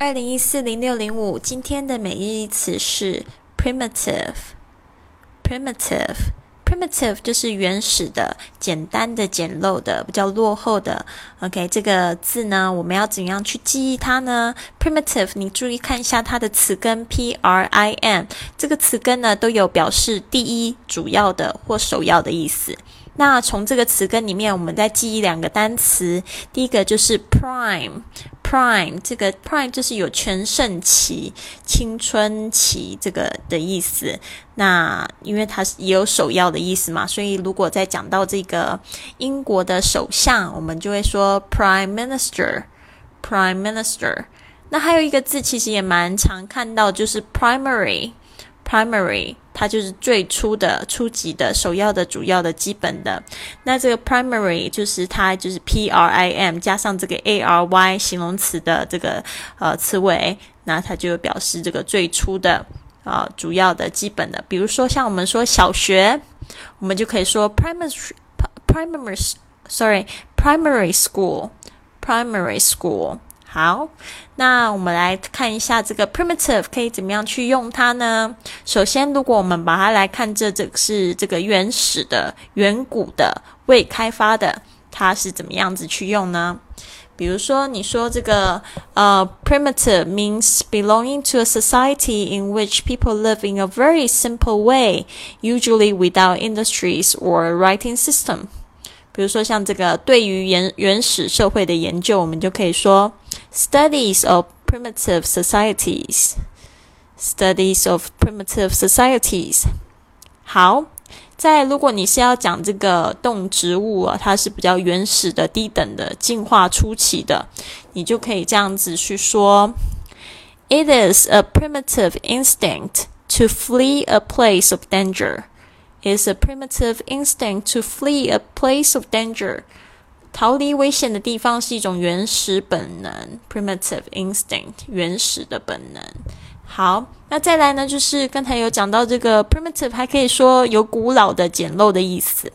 二零一四零六零五，今天的每日一词是 primitive。primitive primitive 就是原始的、简单的、简陋的、比较落后的。OK，这个字呢，我们要怎样去记忆它呢？primitive，你注意看一下它的词根 p r i m，这个词根呢都有表示第一、主要的或首要的意思。那从这个词根里面，我们再记忆两个单词。第一个就是 prime Prime 这个 prime 就是有全盛期、青春期这个的意思。那因为它是也有首要的意思嘛，所以如果再讲到这个英国的首相，我们就会说 prime minister，prime minister。那还有一个字，其实也蛮常看到，就是 Primary Primary，。它就是最初的、初级的、首要的、主要的、基本的。那这个 primary 就是它就是 p r i m 加上这个 a r y 形容词的这个呃词尾，那它就表示这个最初的啊、主要的、基本的。比如说像我们说小学，我们就可以说 primary primary sorry primary school primary school。好，那我们来看一下这个 primitive 可以怎么样去用它呢？首先，如果我们把它来看，这这是这个原始的、远古的、未开发的，它是怎么样子去用呢？比如说，你说这个呃，primitive means belonging to a society in which people live in a very simple way, usually without industries or writing system. 比如说，像这个对于原原始社会的研究，我们就可以说 studies of primitive societies。studies of primitive societies。好，在如果你是要讲这个动植物啊，它是比较原始的、低等的、进化初期的，你就可以这样子去说：It is a primitive instinct to flee a place of danger. is a primitive instinct to flee a place of danger。逃离危险的地方是一种原始本能，primitive instinct，原始的本能。好，那再来呢，就是刚才有讲到这个 primitive，还可以说有古老的、简陋的意思。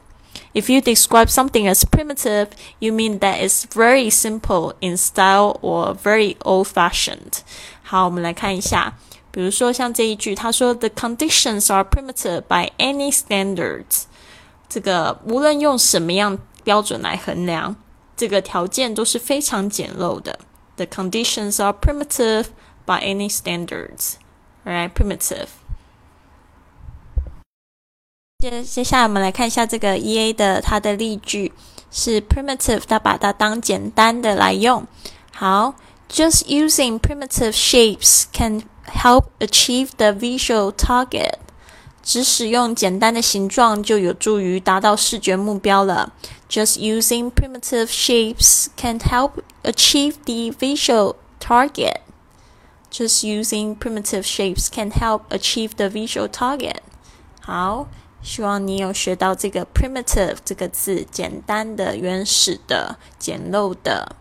If you describe something as primitive, you mean that it's very simple in style or very old-fashioned。好，我们来看一下。 比如说像这一句，他说 "The conditions are primitive by any standards"，这个无论用什么样标准来衡量，这个条件都是非常简陋的。The conditions are primitive by any standards. Right, primitive. 接接下来我们来看一下这个 E A 的它的例句是 primitive，它把它当简单的来用。好，just using primitive shapes can help achieve the visual target。只使用简单的形状就有助于达到视觉目标了。Just using primitive shapes can help achieve the visual target. Just using primitive shapes can help achieve the visual target. 好，希望你有学到这个 primitive 这个字，简单的、原始的、简陋的。